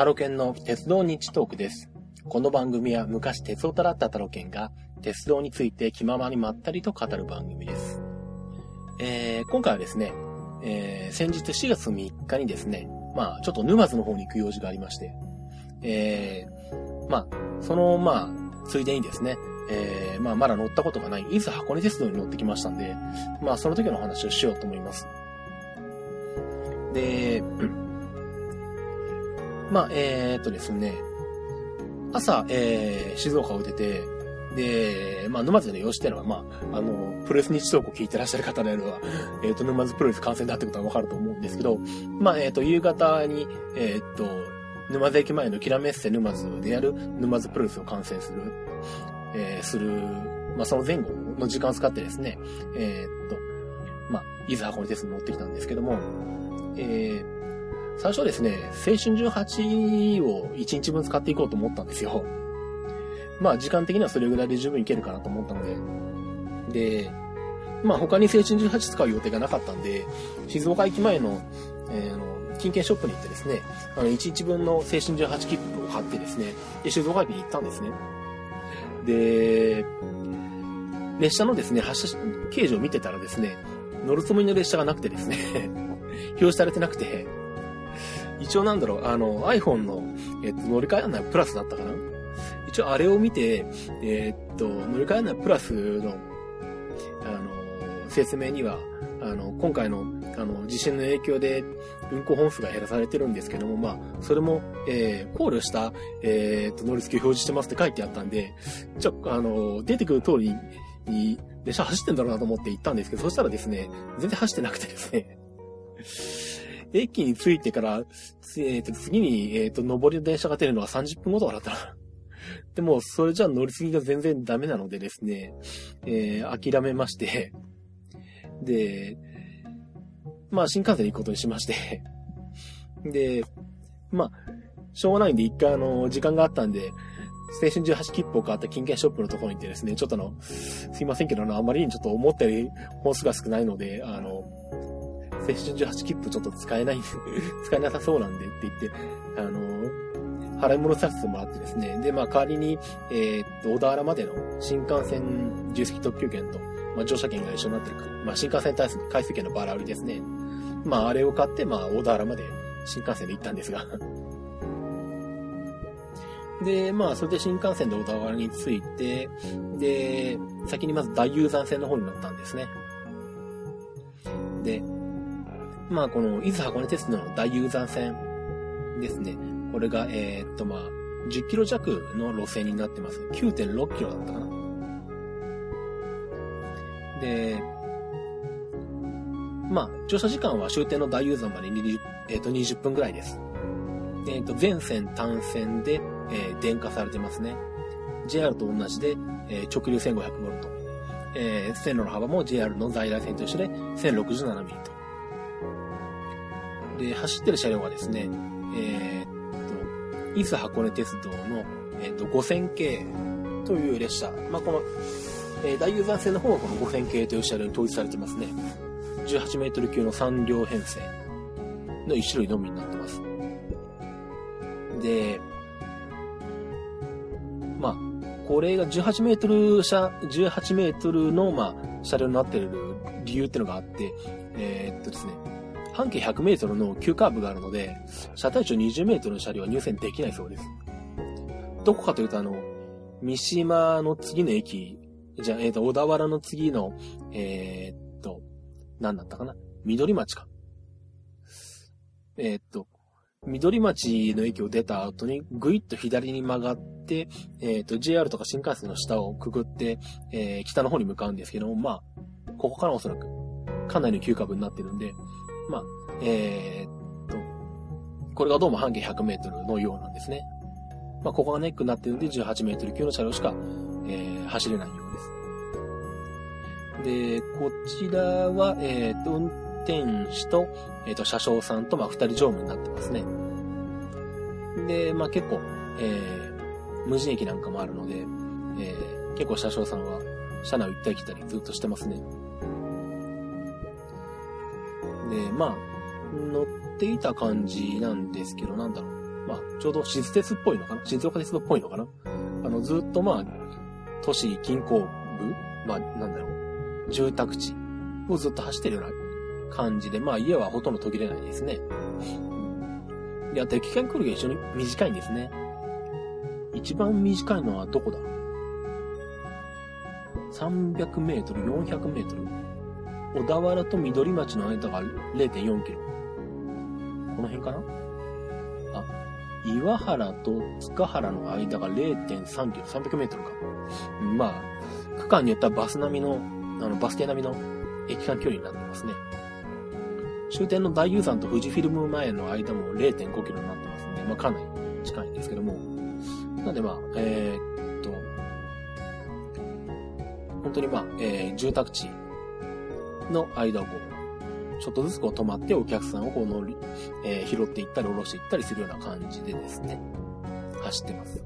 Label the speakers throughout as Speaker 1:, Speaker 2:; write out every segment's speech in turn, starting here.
Speaker 1: タロケンの鉄道日トークです。この番組は昔鉄オタだったタロケンが鉄道について気ままにまったりと語る番組です。えー、今回はですね、えー、先日4月3日にですね、まあちょっと沼津の方に行く用事がありまして、えー、まあそのまあついでにですね、えー、まあまだ乗ったことがない伊豆箱根鉄道に乗ってきましたんで、まあその時の話をしようと思います。で、まあ、えー、っとですね、朝、えー、静岡を出て、で、まあ、沼津の様子っていうのは、まあ、あの、プロレス日トークを聞いてらっしゃる方であれば、えっ、ー、と、沼津プロレス観戦だってことはわかると思うんですけど、まあ、えっ、ー、と、夕方に、えっ、ー、と、沼津駅前のキラメッセ沼津でやる沼津プロレスを観戦する、えー、する、まあ、その前後の時間を使ってですね、えっと、まあ、伊豆箱根鉄道に乗ってきたんですけども、えー、最初ですね、青春18を1日分使っていこうと思ったんですよ。まあ時間的にはそれぐらいで十分いけるかなと思ったので。で、まあ他に青春18使う予定がなかったんで、静岡駅前の、えー、の金券ショップに行ってですね、あの1日分の青春18切符を買ってですね、で、静岡駅に行ったんですね。で、列車のですね、発車形状を見てたらですね、乗るつもりの列車がなくてですね 表示されてなくて、一応なんだろう、あの、iPhone の、えっと、乗り換え案内プラスだったかな？一応あれを見て、えー、っと、乗り換え案内プラスの、あの、説明には、あの、今回の、あの、地震の影響で運行本数が減らされてるんですけども、まあ、それも、えー、考慮した、えー、っと、乗り付けを表示してますって書いてあったんで、ちょ、あの、出てくる通りに、列車走ってんだろうなと思って行ったんですけど、そしたらですね、全然走ってなくてですね、駅に着いてから、え、ー、と、次に、えっ、ー、と、上りの電車が出るのは30分後とかだったな。でも、それじゃ乗り継ぎが全然ダメなのでですね、えー、諦めまして、で、まあ、新幹線に行くことにしまして、で、まあ、しょうがないんで、一回あの、時間があったんで、青春18切符を買った金券ショップのところに行ってですね、ちょっとあの、すいませんけど、あの、あまりにちょっと思ったより本数が少ないので、あの、青春18切符ちょっと使えない、使えなさそうなんでって言って、あのー、払い戻させてもらってですね。で、まあ代わりに、えー、っと、小田原までの新幹線重積特急券と、まあ乗車券が一緒になってるまあ新幹線対する回数券のバラ売りですね。まああれを買って、まあ小田原まで新幹線で行ったんですが で、まあ、それで新幹線で小田原に着いて、で、先にまず大雄山線の方に乗ったんですね。で、まあ、この、伊豆箱根鉄道の大雄山線ですね。これが、えー、っと、まあ、10キロ弱の路線になってます。9.6キロだったかな。で、まあ、乗車時間は終点の大雄山まで20、えー、と20分ぐらいです。えー、っと、全線単線で、えー、電化されてますね。JR と同じで、えー、直流 1500V。えー、線路の幅も JR の在来線と一緒で 1067mm と。で、走ってる車両はですね、えー、っと、伊豆箱根鉄道の、えー、っと、5000系という列車。まあ、この、えー、大雄山線の方はこの5000系という車両に統一されてますね。18メートル級の3両編成の1種類のみになってます。で、まあ、これが18メートル車、18メートルの、まあ、車両になってる理由っていうのがあって、えー、っとですね、半径100メートルの急カーブがあるので、車体長20メートルの車両は入線できないそうです。どこかというと、あの、三島の次の駅、じゃ、えっ、ー、と、小田原の次の、えー、っと、何だったかな？緑町か。えー、っと、緑町の駅を出た後に、ぐいっと左に曲がって、えっ、と、JR とか新幹線の下をくぐって、えー、北の方に向かうんですけども、まあ、ここからおそらく、かなりの急カーブになってるんで、まあ、えー、っと、これがどうも半径100メートルのようなんですね。まあ、ここがネックになってるんで18メートル級の車両しか、えー、走れないようです。で、こちらは、えー、っと、運転士と、えー、っと、車掌さんと、まあ、二人乗務になってますね。で、まあ、結構、えー、無人駅なんかもあるので、えー、結構車掌さんは車内を行ったり来たりずっとしてますね。で、まあ、乗っていた感じなんですけど、なんだろう。まあ、ちょうど静鉄っぽいのかな？静岡鉄道っぽいのかな？あの、ずっとまあ、都市近郊部まあ、なんだろう。住宅地をずっと走ってるような感じで、まあ家はほとんど途切れないですね。で、あと駅間距離が一緒に短いんですね。一番短いのはどこだ ?300 メートル、400メートル。小田原と緑町の間が0.4キロ。この辺かな？あ、岩原と塚原の間が0.3キロ、300メートルか。まあ、区間によってはバス並みの、あの、バス停並みの駅間距離になってますね。終点の大雄山と富士フィルム前の間も0.5キロになってますんで、まあかなり近いんですけども。なんでまあ、えー、っと、本当にまあ、えー、住宅地の間を、ちょっとずつこう止まってお客さんをこう乗り、えー、拾っていったり下ろしていったりするような感じでですね、走ってます。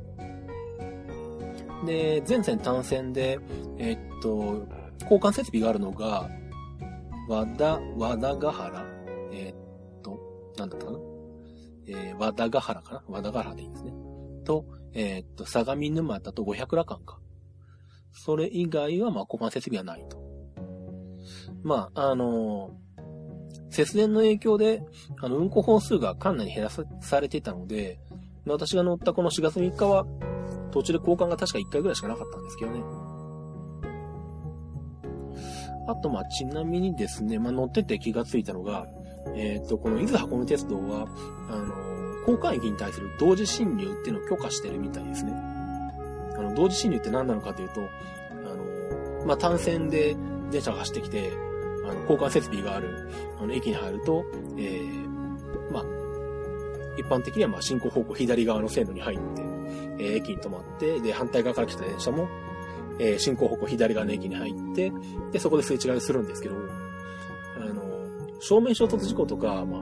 Speaker 1: で、全線単線で、えー、っと、交換設備があるのが、和田、和田ヶ原、えー、っと、なんだったかな？え、和田ヶ原かな？和田ヶ原でいいんですね。と、え、っと、相模沼田と五百羅漢か。それ以外は、まあ、交換設備はないと。まあ、あのー、節電の影響で、あの、運行本数がかなり減らされていたので、私が乗ったこの4月3日は、途中で交換が確か1回ぐらいしかなかったんですけどね。あと、まあ、ちなみにですね、まあ、乗ってて気がついたのが、えっ、ー、と、この伊豆箱根鉄道は、あの、交換駅に対する同時進入っていうのを許可してるみたいですね。あの、同時進入って何なのかというと、あの、まあ、単線で電車が走ってきて、あの、交換設備がある、あの、駅に入ると、えー、まあ、一般的にはまあ進行方向左側の線路に入って、えー、駅に止まって、で、反対側から来た電車も、えー、進行方向左側の駅に入って、で、そこですれ違いをするんですけど、あの、正面衝突事故とか、ま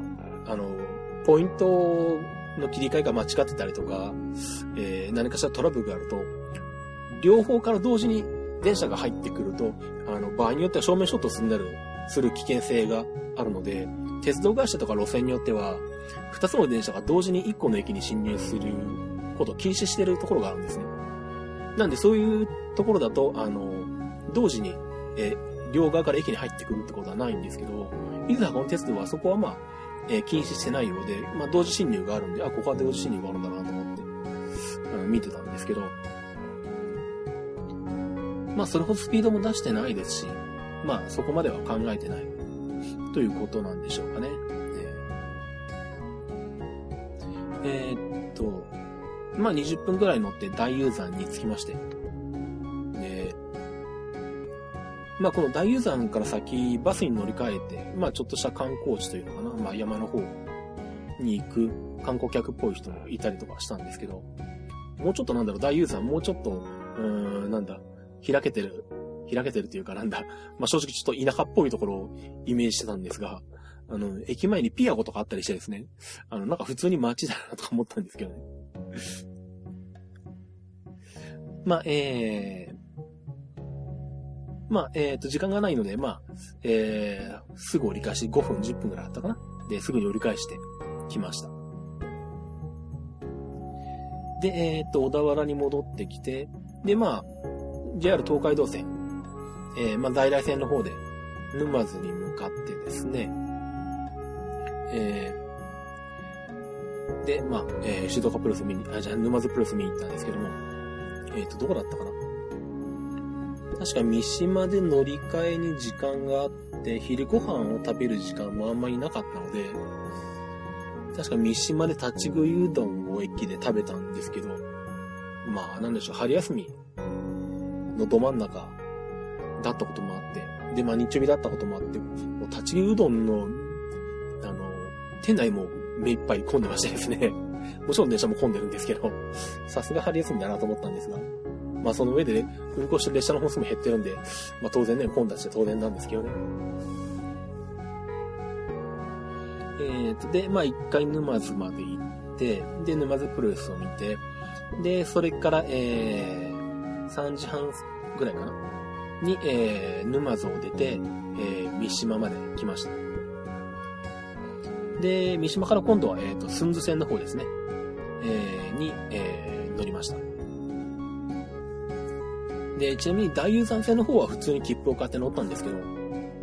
Speaker 1: あ、あの、ポイントの切り替えが間違ってたりとか、えー、何かしらトラブルがあると、両方から同時に電車が入ってくると、あの、場合によっては正面衝突になる、する危険性があるので、鉄道会社とか路線によっては、二つの電車が同時に一個の駅に進入することを禁止してるところがあるんですね。なんでそういうところだと、あの、同時に、え両側から駅に入ってくるってことはないんですけど、伊豆箱根鉄道はそこはまあ、えー、禁止してないようで、まあ、同時進入があるんで、あ、ここは同時進入があるんだなと思って、うん、見てたんですけど、まあ、それほどスピードも出してないですし、まあ、そこまでは考えてない、ということなんでしょうかね。えー、っと、まあ、20分くらい乗って大雄山に着きまして、でまあこの大雄山から先、バスに乗り換えて、まあちょっとした観光地というのかな、まあ山の方に行く観光客っぽい人もいたりとかしたんですけど、もうちょっとなんだろう、大雄山もうちょっと、うーん、なんだ、開けてる、開けてるっていうかなんだ、まあ正直ちょっと田舎っぽいところをイメージしてたんですが、あの、駅前にピアゴとかあったりしてですね、あの、なんか普通に街だなとか思ったんですけどね。まあ、えー、まあ、えっ、ー、と、時間がないので、まあ、えー、すぐ折り返し5分、10分くらいあったかな。で、すぐに折り返してきました。で、えっ、ー、と、小田原に戻ってきて、で、まあ、JR 東海道線、えー、まあ、在来線の方で、沼津に向かってですね、えー、で、まあ、えー、静岡プロス見に、あ、じゃあ、沼津プロス見に行ったんですけども、えっ、ー、と、どこだったかな？確か三島で乗り換えに時間があって、昼ご飯を食べる時間もあんまりなかったので、確か三島で立ち食いうどんを駅で食べたんですけど、まあ、なんでしょう、春休みのど真ん中だったこともあって、で、まあ日曜日だったこともあって、もう立ち食いうどんの、あの、店内も目いっぱい混んでましてですね。もちろん電車も混んでるんですけど、さすが春休みだなと思ったんですが、まあその上でね、運行してる列車の本数も減ってるんで、まあ当然ね、混雑して当然なんですけどね。えーと、で、まあ一回沼津まで行って、で、沼津プロレスを見て、で、それから、えー、3時半ぐらいかなに、えー、沼津を出て、えー、三島まで来ました。で、三島から今度は、えっ、ー、と、駿豆線の方ですね。えに、えー、乗りました。で、ちなみに大雄山線の方は普通に切符を買って乗ったんですけど、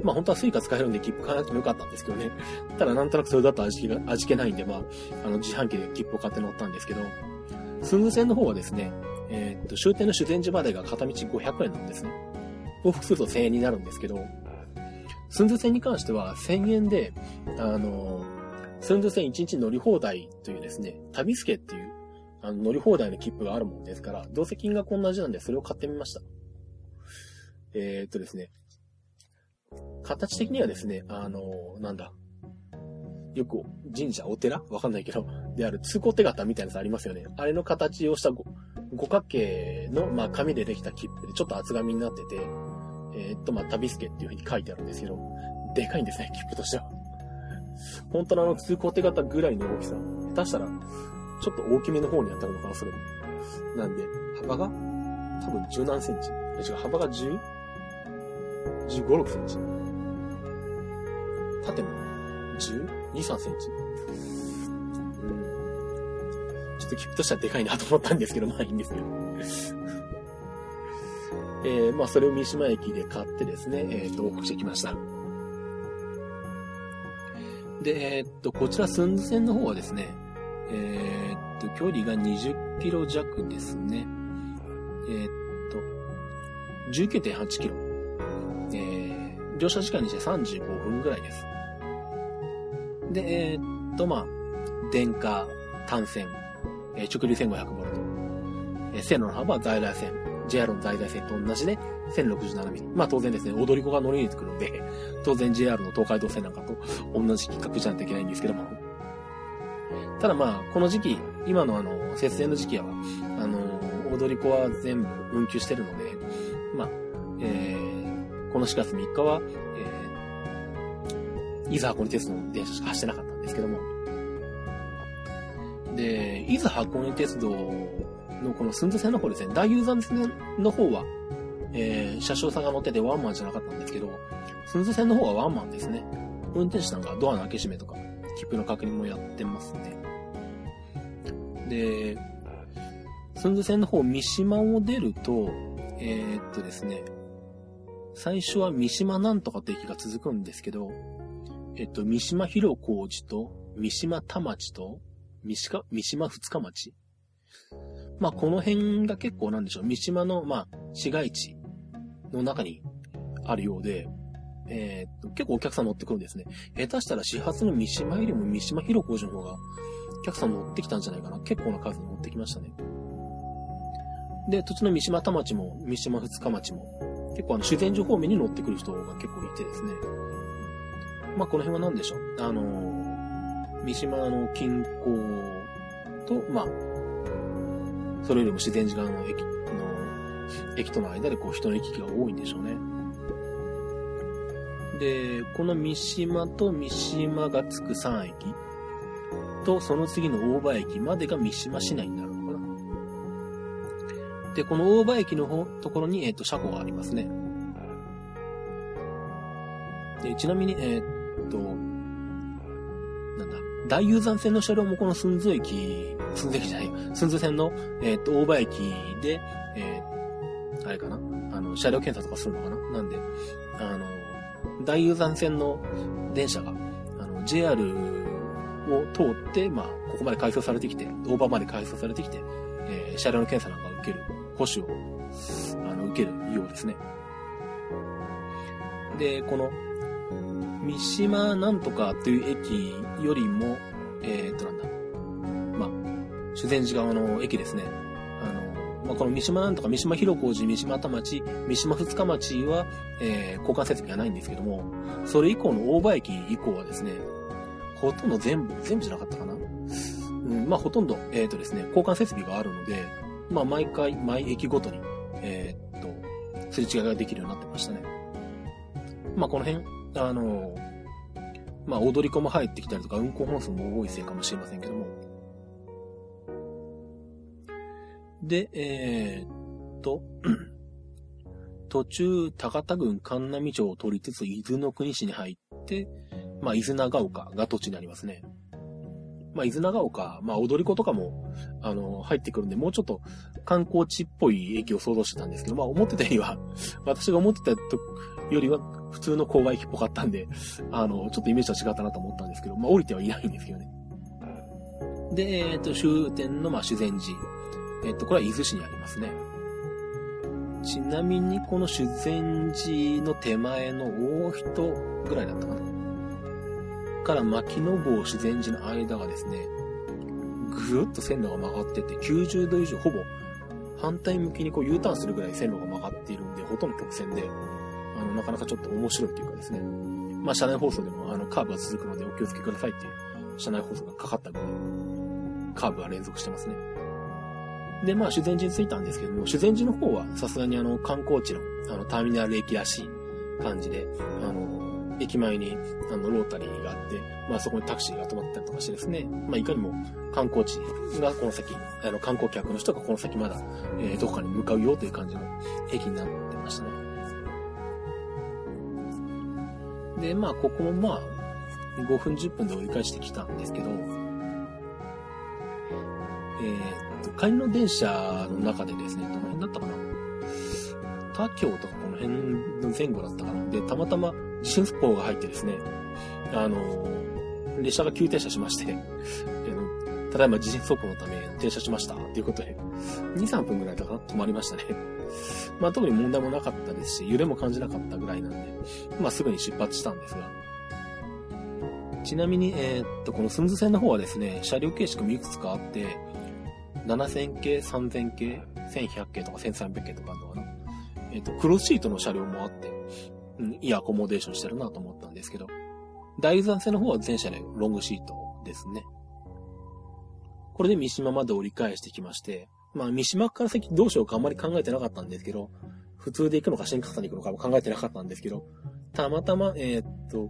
Speaker 1: まあ本当はスイカ使えるんで切符買わなくてもよかったんですけどね。ただなんとなくそれだと味気が、味気ないんで、まあ、あの自販機で切符を買って乗ったんですけど、スンズ線の方はですね、えー、っと、終点の修善寺までが片道500円なんですね。往復すると1000円になるんですけど、スンズ線に関しては1000円で、あの、スンズ線1日乗り放題というですね、旅助っていう、あの、乗り放題の切符があるもんですから、どうせ金額同じなんでそれを買ってみました。えー、っとですね、形的にはですね、あの、なんだ、よく神社、お寺？わかんないけど、である通行手形みたいなやつありますよね。あれの形をした五角形の、まあ、紙でできた切符でちょっと厚紙になってて、えー、っと、まあ、旅助っていう風に書いてあるんですけど、でかいんですね、切符としては。本当のあの通行手形ぐらいの大きさ。下手したら、ちょっと大きめの方に当たるのかな、それも。なんで、幅が、多分十何センチ。違う、幅が10、15、6センチ。縦も10、2、3センチ。うん。ちょっと切符としてはでかいなと思ったんですけど、まあいいんですけど。えー、まあそれを三島駅で買ってですね、えっ、ー、と、往復してきました。で、えっ、と、こちら寸津線の方はですね、えっと、距離が20キロ弱ですね。えっと、19.8キロ。えー、乗車時間にして35分ぐらいです。で、えっと、まあ、電化、単線、え直流 1500V、え線路の幅は在来線、JR の在来線と同じで 1067mm。まあ当然ですね、踊り子が乗り入れてくるんで、当然 JR の東海道線なんかと同じ規格じゃなきゃいけないんですけども。ただまあ、この時期、今のあの、節電の時期は、あの、踊り子は全部運休してるので、まあ、えー、この4月3日は、えー、伊豆箱根鉄道の電車しか走ってなかったんですけども、で、伊豆箱根鉄道のこの寸津線の方ですね、大雄山線の方は、えー、車掌さんが乗っててワンマンじゃなかったんですけど、寸津線の方はワンマンですね。運転手さんがドアの開け閉めとか、切符の確認もやってますね。で、寸津線の方、三島を出ると、えー、っとですね、最初は三島なんとかって駅が続くんですけど、えっと、三島広小路と、三島田町と、三島二日町。まあ、この辺が結構なんでしょう、三島の、まあ、市街地の中にあるようで、えー、っと、結構お客さん乗ってくるんですね。下手したら始発の三島よりも三島広小路の方が、お客さん乗ってきたんじゃないかな。結構な数乗ってきましたね。で、土地の三島田町も、三島二日町も、結構あの、修善寺方面に乗ってくる人が結構いてですね。まあ、この辺は何でしょう。あのー三島の近郊と、まあ、それよりも自然時間の駅の、駅との間でこう人の行き来が多いんでしょうね。で、この三島と三島がつく3駅と、その次の大場駅までが三島市内になるのかな。で、この大場駅の方ところに、えっ、ー、と、車庫がありますね。で、ちなみに、えっ、ー、と、大雄山線の車両もこの寸津駅、寸津駅じゃない、寸津線の、えっ、と、大場駅で、えー、あれかな？あの、車両検査とかするのかな？なんで、あの、大雄山線の電車が、あの、JR を通って、まあ、ここまで改装されてきて、大場まで改装されてきて、えー、車両の検査なんか受ける、保守を、あの、受けるようですね。で、この、三島なんとかという駅よりも、えー、っとなんだ、まあ、修善寺側の駅ですね。あの、まあ、この三島なんとか三島広小路、三島田町、三島二日町は、えー、交換設備がないんですけども、それ以降の大場駅以降はですね、ほとんど全部、全部じゃなかったかな。うん、まあ、ほとんど、えー、っとですね、交換設備があるので、まあ、毎回、毎駅ごとに、えー、っと、すれ違いができるようになってましたね。まあ、この辺、あの、まあ、踊り子も入ってきたりとか、運行本数も多いせいかもしれませんけども。で、えー、っと、途中、高田郡神波町を取りつつ、伊豆の国市に入って、まあ、伊豆長岡が土地になりますね。まあ、伊豆長岡、まあ、踊り子とかも、あの、入ってくるんで、もうちょっと観光地っぽい駅を想像してたんですけど、まあ、思ってたよりは、私が思ってたよりは、普通の郊外駅っぽかったんで、あの、ちょっとイメージは違ったなと思ったんですけど、まあ、降りてはいないんですけどね。で、えっ、と、終点の、まあ、修善寺。えっ、と、これは伊豆市にありますね。ちなみに、この修善寺の手前の大人ぐらいだったかな。から牧野坊修善寺の間がですね、ぐーっと線路が曲がってて、90度以上、ほぼ反対向きにこう U ターンするぐらい線路が曲がっているんで、ほとんど曲線で、あの、なかなかちょっと面白いというかですね。まあ、車内放送でも、あの、カーブが続くのでお気をつけくださいっていう、車内放送がかかったぐらい、カーブが連続してますね。で、まあ、修善寺に着いたんですけども、修善寺の方は、さすがにあの、観光地の、あの、ターミナル駅らしい感じで、あの、駅前に、あの、ロータリーがあって、まあそこにタクシーが止まったりとかしてですね、まあいかにも観光地がこの先、あの、観光客の人がこの先まだ、えー、どこかに向かうよという感じの駅になってましたね。で、まあここもまあ、5分10分で折り返してきたんですけど、えー、っと、帰りの電車の中でですね、どの辺だったかな？他京とかこの辺の前後だったかな？で、たまたま地震復興が入ってですね、あの、列車が急停車しまして、ただいま地震速報のため停車しましたということで、2、3分ぐらいかな？止まりましたね。まあ特に問題もなかったですし、揺れも感じなかったぐらいなんで、まあすぐに出発したんですが。ちなみに、えー、っと、この寸津線の方はですね、車両形式もいくつかあって、7000系、3000系、1100系とか1300系とかあるのかな。え、っと、クロスシートの車両もあって、うん、いいアコモデーションしてるなと思ったんですけど、大山線の方は全車でロングシートですね。これで三島まで折り返してきまして、まあ三島から先どうしようかあんまり考えてなかったんですけど、普通で行くのか新幹線で行くのかも考えてなかったんですけど、たまたま、えー、っと、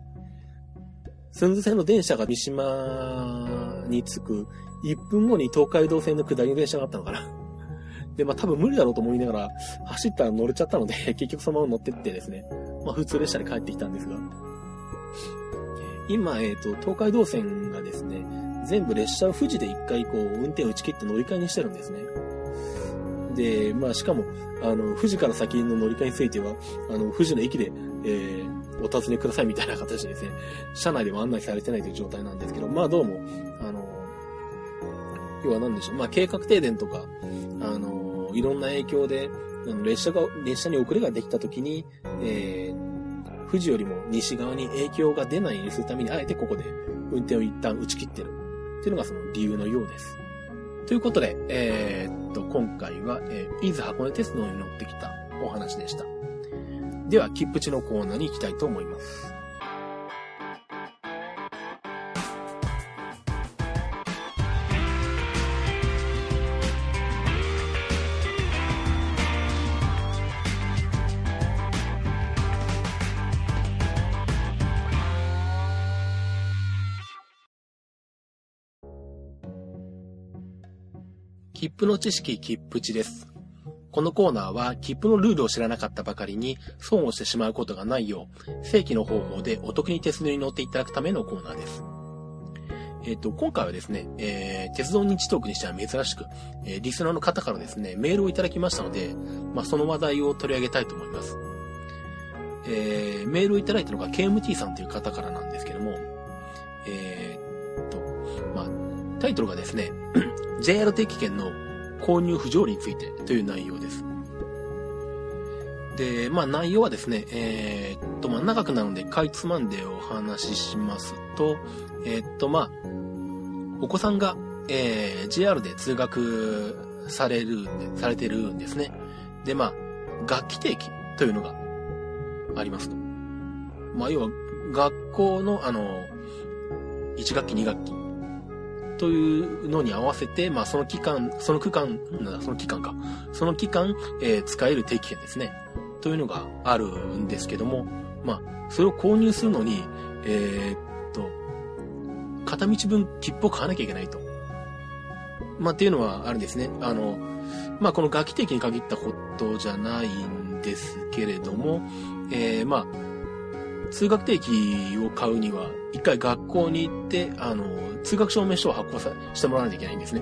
Speaker 1: 寸津線の電車が三島に着く1分後に東海道線の下りの電車があったのかな。で、まあ多分無理だろうと思いながら走ったら乗れちゃったので、結局そのまま乗ってってですね、まあ普通列車に帰ってきたんですが、今、えっ、ー、と、東海道線がですね、全部列車を富士で一回こう、運転を打ち切って乗り換えにしてるんですね。で、まあしかも、あの、富士から先の乗り換えについては、あの、富士の駅で、えー、お尋ねくださいみたいな形でですね、車内でも案内されてないという状態なんですけど、まあどうも、あの、要は何でしょう、まあ計画停電とか、あの、いろんな影響で、あの列車が、列車に遅れができた時に、えー、富士よりも西側に影響が出ないようにするために、あえてここで運転を一旦打ち切ってる。っていうのがその理由のようです。ということで、えー、っと、今回は、えー、伊豆箱根鉄道に乗ってきたお話でした。では、切符地のコーナーに行きたいと思います。符の知識切符値です。このコーナーは切符のルールを知らなかったばかりに損をしてしまうことがないよう正規の方法でお得に鉄道に乗っていただくためのコーナーです。えっ、と、今回はですね、えー、鉄道日トークにしては珍しく、えー、リスナーの方からですね、メールをいただきましたので、まあ、その話題を取り上げたいと思います。えー、メールをいただいたのが KMT さんという方からなんですけども、えー、っと、まあ、タイトルがですね、JR 定期券の購入不条理についてという内容です。で、まあ内容はですね、えー、っと、まあ長くなるので、かいつまんでお話ししますと、えー、っと、まあ、お子さんが、えー、JR で通学される、されてるんですね。で、まあ、楽器定期というのがありますと。まあ、要は、学校の、あの、1学期、2学期というのに合わせて、まあその期間、その区間、その期間か。その期間、えー、使える定期券ですね。というのがあるんですけども、まあ、それを購入するのに、えー、っと、片道分切符を買わなきゃいけないと。まあ、っていうのはあるんですね。あの、まあ、この楽器定期に限ったことじゃないんですけれども、えー、まあ、通学定期を買うには、一回学校に行って、あの、通学証明書を発行さしてもらわないといけないんですね。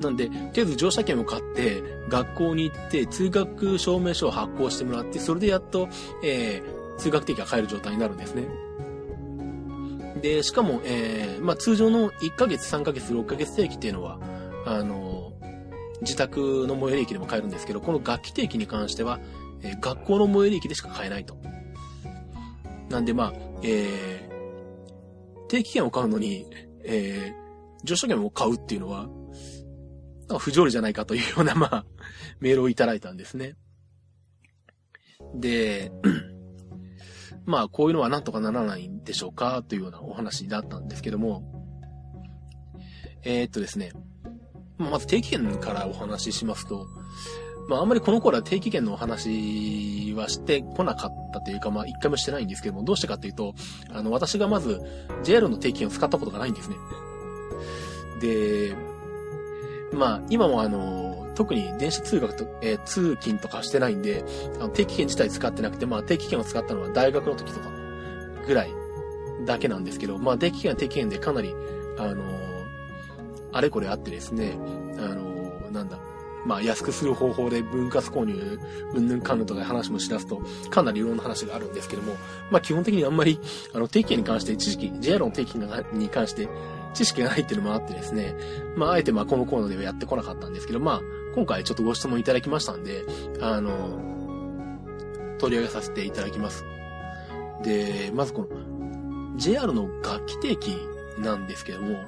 Speaker 1: なんで、とりあえず乗車券を買って、学校に行って、通学証明書を発行してもらって、それでやっと、えー、通学定期が買える状態になるんですね。で、しかも、えー、まあ、通常の1ヶ月、3ヶ月、6ヶ月定期っていうのは、あの、自宅の最寄り駅でも買えるんですけど、この楽器定期に関しては、えー、学校の最寄り駅でしか買えないと。なんで、まあ、えー、定期券を買うのに、えー、乗車券を買うっていうのは、不条理じゃないかというような、まあ、メールをいただいたんですね。で、まあ、こういうのはなんとかならないんでしょうかというようなお話だったんですけども、えー、っとですね、まず定期券からお話ししますと、まあ、あんまりこの頃は定期券のお話はしてこなかったというか、まあ、一回もしてないんですけども、どうしてかっていうと、あの、私がまず JR の定期券を使ったことがないんですね。で、まあ、今もあの、特に電子通学と、えー、通勤とかしてないんで、あの定期券自体使ってなくて、まあ、定期券を使ったのは大学の時とかぐらいだけなんですけど、まあ、定期券は定期券でかなり、あのあれこれあってですね、あのなんだ、まあ、安くする方法で分割購入、うんぬんかんぬんとかで話もしだすと、かなりいろんな話があるんですけども、まあ、基本的にあんまり、あの、定期に関して、知識、JR の定期に関して、知識がないっていうのもあってですね、まあ、あえてまあ、このコーナーではやってこなかったんですけど、まあ、今回ちょっとご質問いただきましたんで、あの、取り上げさせていただきます。で、まずこの、JR の楽器定期なんですけども、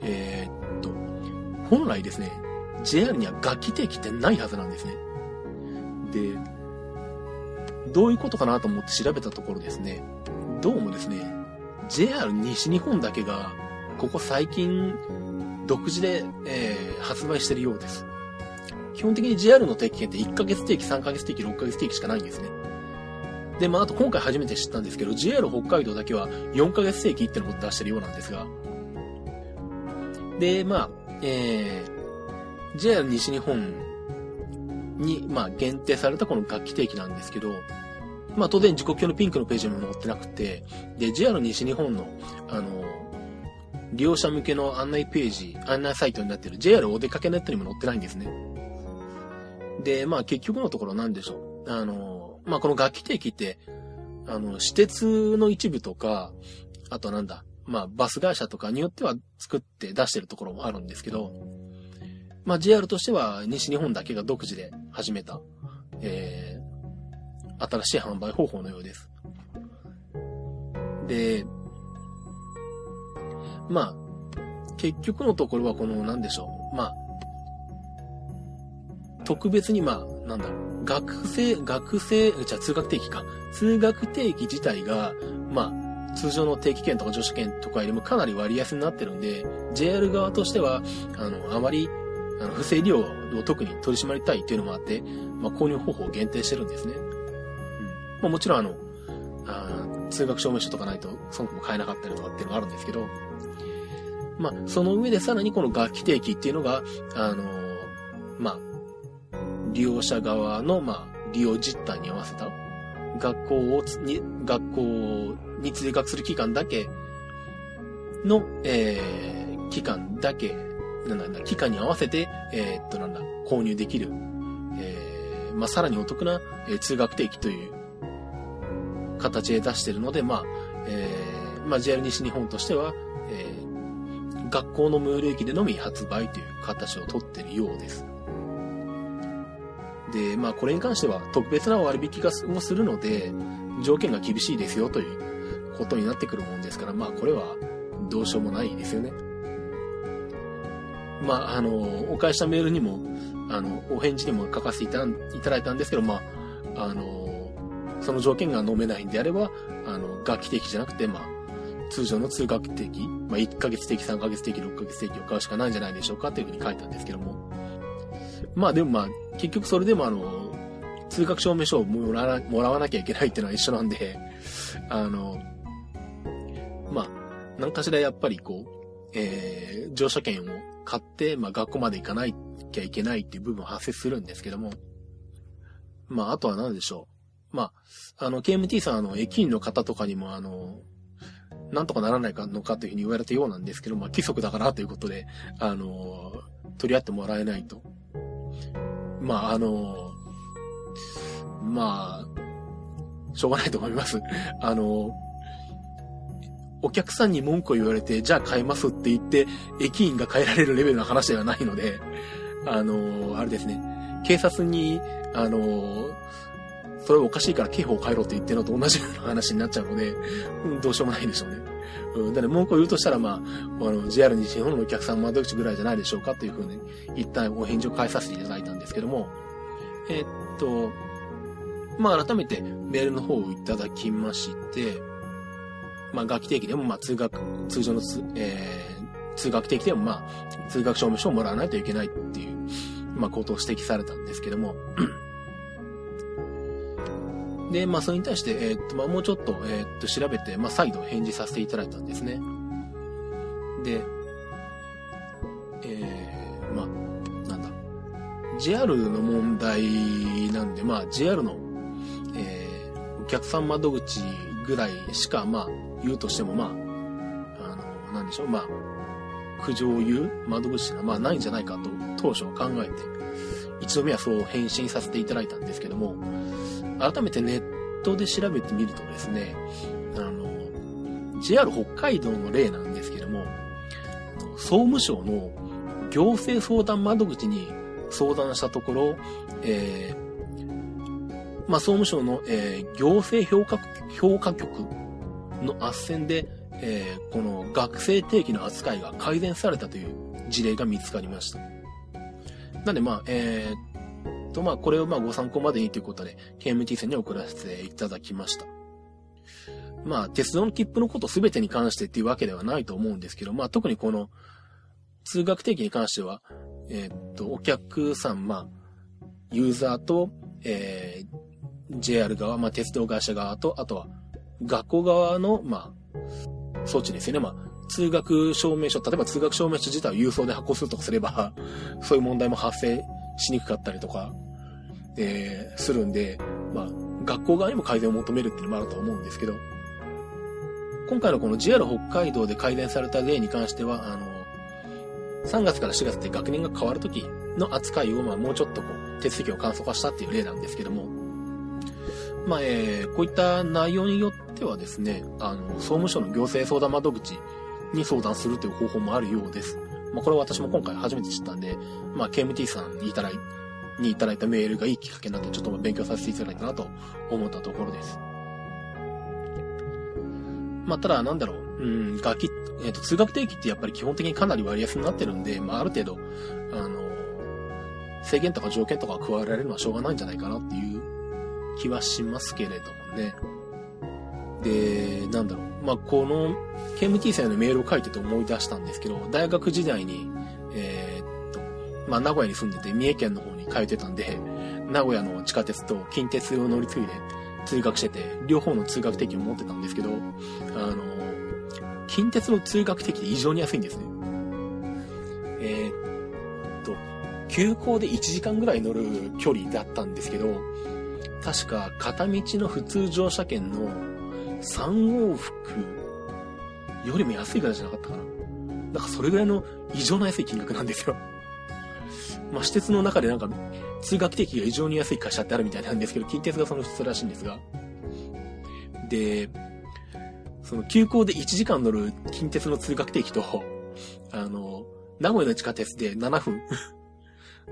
Speaker 1: えー、っと、本来ですね、JR には楽器定期ってないはずなんですね。で、どういうことかなと思って調べたところですね、どうもですね、JR 西日本だけが、ここ最近、独自で、えー、発売してるようです。基本的に JR の定期券って1ヶ月定期、3ヶ月定期、6ヶ月定期しかないんですね。で、まあ、あと今回初めて知ったんですけど、JR 北海道だけは4ヶ月定期ってのを出してるようなんですが。で、まあ、えー、JR 西日本に、まあ、限定されたこの楽器定期なんですけど、まあ、当然時刻表のピンクのページにも載ってなくて、で、JR 西日本の、あの、利用者向けの案内ページ、案内サイトになっている JR お出かけネットにも載ってないんですね。で、まあ結局のところなんでしょう。あの、まあこの楽器定期って、あの、私鉄の一部とか、あとなんだ、まあバス会社とかによっては作って出してるところもあるんですけど、まあ JR としては西日本だけが独自で始めた、えー、新しい販売方法のようです。で、まあ、結局のところはこの、なんでしょう。まあ、特別にまあ、なんだろう、学生、学生、じゃあ通学定期か。通学定期自体が、まあ、通常の定期券とか女子券とかよりもかなり割安になってるんで、JR 側としては、あの、あまり、あの、不正利用を特に取り締まりたいっていうのもあって、まあ、購入方法を限定してるんですね。うん。まあ、もちろんあの、あ通学証明書とかないと、そもそも買えなかったりとかっていうのがあるんですけど、まあ、その上でさらにこの楽器定期っていうのが、あのまあ、利用者側の、まあ、利用実態に合わせた、学校を、に、学校に通学する期間だけの、えー、期間だけ、なんだ、期間に合わせて、えー、っと、なんだ、購入できる、えー、まあ、さらにお得な、えー、通学定期という形で出してるので、まあ、えー、まあ、JR 西日本としては、えー、学校の無料駅でのみ発売という形をとっているようです。で、まあ、これに関しては特別な割引がもするので、条件が厳しいですよということになってくるもんですから、まあ、これはどうしようもないですよね。まあ、あの、お返したメールにも、あの、お返事にも書かせていただいたんですけど、まあ、あの、その条件が飲めないんであれば、あの、楽器的じゃなくて、まあ、通常の通学的、まあ、1ヶ月的、3ヶ月的、6ヶ月的を買うしかないんじゃないでしょうかというふうに書いたんですけども。まあでもまあ、結局それでもあの、通学証明書をもらわもらわなきゃいけないっていうのは一緒なんで、あの、まあ、何かしらやっぱりこう、えー、乗車券を買って、まあ学校まで行かないきゃいけないっていう部分は発生するんですけども、まああとは何でしょう。まあ、あの、KMT さん、あの、駅員の方とかにも、あの、なんとかならないかのかというふうに言われたようなんですけど、まあ、規則だからということで、あの、取り合ってもらえないと。まあ、あの、まあ、しょうがないと思います。あの、お客さんに文句を言われて、じゃあ買いますって言って、駅員が変えられるレベルの話ではないので、あの、あれですね、警察に、あの、それおかしいから刑法を変えろって言ってるのと同じような話になっちゃうので、うん、どうしようもないでしょうね。うん、だから文句を言うとしたら、まあ、あの、JR 西日本のお客さん窓口ぐらいじゃないでしょうかというふうに、一旦お返事を返させていただいたんですけども、え、っと、まあ、改めてメールの方をいただきまして、まあ、学期定期でも、まあ、通学、通常のつ、えー、通学定期でも、まあ、通学証明書をもらわないといけないっていう、まあ、ことを指摘されたんですけども、で、まあ、それに対して、えー、っと、まあ、もうちょっと、えー、っと、調べて、まあ、再度返事させていただいたんですね。で、えー、まあ、なんだ。JR の問題なんで、まあ、JR の、えー、お客さん窓口ぐらいしか、まあ、言うとしても、まあ、あの、なんでしょう、まあ、苦情を言う窓口が、まあ、ないんじゃないかと、当初は考えて、一度目はそう返信させていただいたんですけども、改めてネットで調べてみるとですね、あの、JR 北海道の例なんですけども、総務省の行政相談窓口に相談したところ、えー、まあ、総務省の、えー、行政評価、評価局の斡旋で、えー、この学生定期の扱いが改善されたという事例が見つかりました。なんで、まあ、えー、と、まあ、これをまあご参考までにということで、KMT 線に送らせていただきました。まあ、鉄道の切符のこと全てに関してっていうわけではないと思うんですけど、まあ、特にこの、通学定期に関しては、えー、っと、お客さん、まあ、ユーザーと、えー、JR 側、まあ、鉄道会社側と、あとは、学校側の、まあ、措置ですよね。まあ、通学証明書、例えば通学証明書自体を郵送で発行するとかすれば、そういう問題も発生しにくかったりとか、えー、するんで、まあ、学校側にも改善を求めるっていうのもあると思うんですけど、今回のこの JR 北海道で改善された例に関しては、あの、3月から4月って学年が変わるときの扱いを、まあ、もうちょっとこう、手続きを簡素化したっていう例なんですけども、まあ、えー、こういった内容によってはですね、あの、総務省の行政相談窓口に相談するという方法もあるようです。まあ、これは私も今回初めて知ったんで、まあ、KMT さんにいただいにいただいたメールがいいきっかけになって、ちょっと勉強させていただいたなと思ったところです。まあ、ただ、なんだろう、うん、楽器、えっ、ー、と、通学定期ってやっぱり基本的にかなり割安になってるんで、まあ、ある程度、あの、制限とか条件とか加えられるのはしょうがないんじゃないかなっていう気はしますけれどもね。で、なんだろう。まあ、この、KMT さんのメールを書いてて思い出したんですけど、大学時代に、えー、っと、まあ、名古屋に住んでて、三重県の方に通ってたんで、名古屋の地下鉄と近鉄を乗り継いで通学してて、両方の通学定期を持ってたんですけど、あの、近鉄の通学定期って異常に安いんですね。えー、っと、急行で1時間ぐらい乗る距離だったんですけど、確か片道の普通乗車券の3往復よりも安いからじゃなかったかな。なんかそれぐらいの異常な安い金額なんですよ。まあ、私鉄の中でなんか、通学定期が異常に安い会社ってあるみたいなんですけど、近鉄がその一つらしいんですが。で、その急行で1時間乗る近鉄の通学定期と、あの、名古屋の地下鉄で7分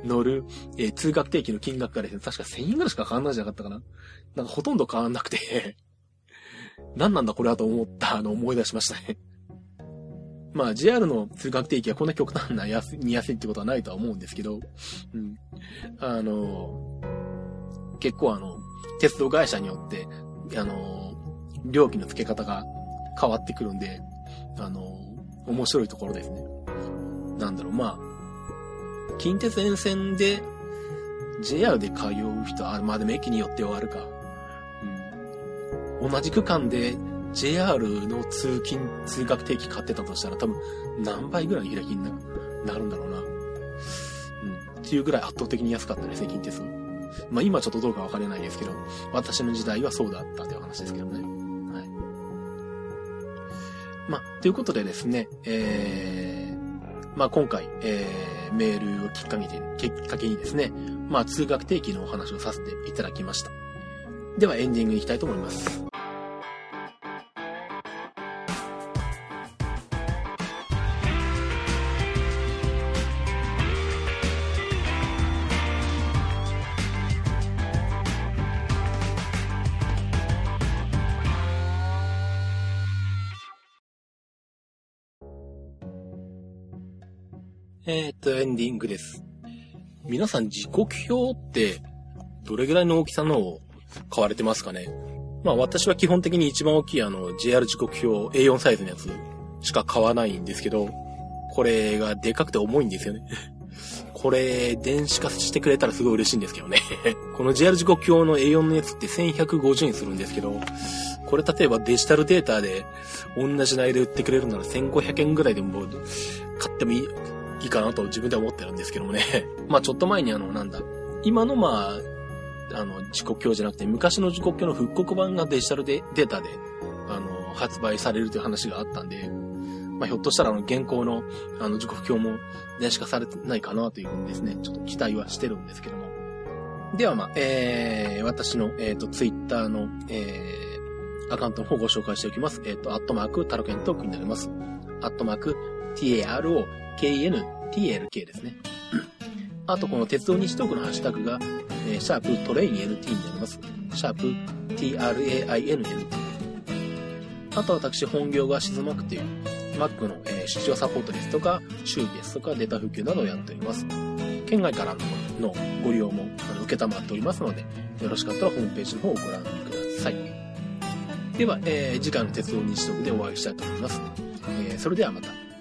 Speaker 1: 乗る、えー、通学定期の金額がですね、確か1000円ぐらいしか変わんないじゃなかったかな。なんかほとんど変わんなくて 何なんだこれはと思ったあの思い出しましたね まあ JR の通学定期はこんな極端な安に安いってことはないとは思うんですけど、うん。あの、結構あの、鉄道会社によって、あの、料金の付け方が変わってくるんで、あの、面白いところですね。なんだろう、まあ、近鉄沿線で JR で通う人、あ、まあでも駅によってはあるか。うん。同じ区間で JR の通勤、通学定期買ってたとしたら多分何倍ぐらい開きになるんだろうな。うん。っていうぐらい圧倒的に安かったですね、近鉄まあ今ちょっとどうかわからないですけど、私の時代はそうだったという話ですけどね。はい。まあ、ということでですね、えー、まあ今回、えー、メールをきっかけに、きっかけにですね、まあ通学定期のお話をさせていただきました。ではエンディングに行きたいと思います。と、エンディングです。皆さん時刻表って、どれぐらいの大きさのを買われてますかね？まあ私は基本的に一番大きいあの JR 時刻表 A4 サイズのやつしか買わないんですけど、これがでかくて重いんですよね。これ、電子化してくれたらすごい嬉しいんですけどね。この JR 時刻表の A4 のやつって1150円するんですけど、これ例えばデジタルデータで同じ内で売ってくれるなら1500円ぐらいでも買ってもいい、いいかなと自分では思ってるんですけどもね。まあちょっと前にあの、なんだ、今のまあ、あの、時刻表じゃなくて、昔の時刻表の復刻版がデジタルでデータで、あの、発売されるという話があったんで、まあ、ひょっとしたらあの、現行の、あの、時刻表も電子化されてないかなというふうにですね、ちょっと期待はしてるんですけども。ではまあ、えー、私の、えっ、ー、と、ツイッターの、えー、アカウントの方をご紹介しておきます。えっ、ー、と、アットマーク、タロケントークになります。アットマーク、taro, kn, TLK ですね。あと、この鉄道ニッチトークのハッシュタグが、えー、シャープ TRAIN LT になります。シャープ TRAINLT。あと、私、本業が静まくていう、Mac の、えー、出張サポートですとか、修理ですとか、データ復旧などをやっております。県外からのご利用もあの受けたまっておりますので、よろしかったらホームページの方をご覧ください。では、えー、次回の鉄道日特でお会いしたいと思います。えー、それではまた。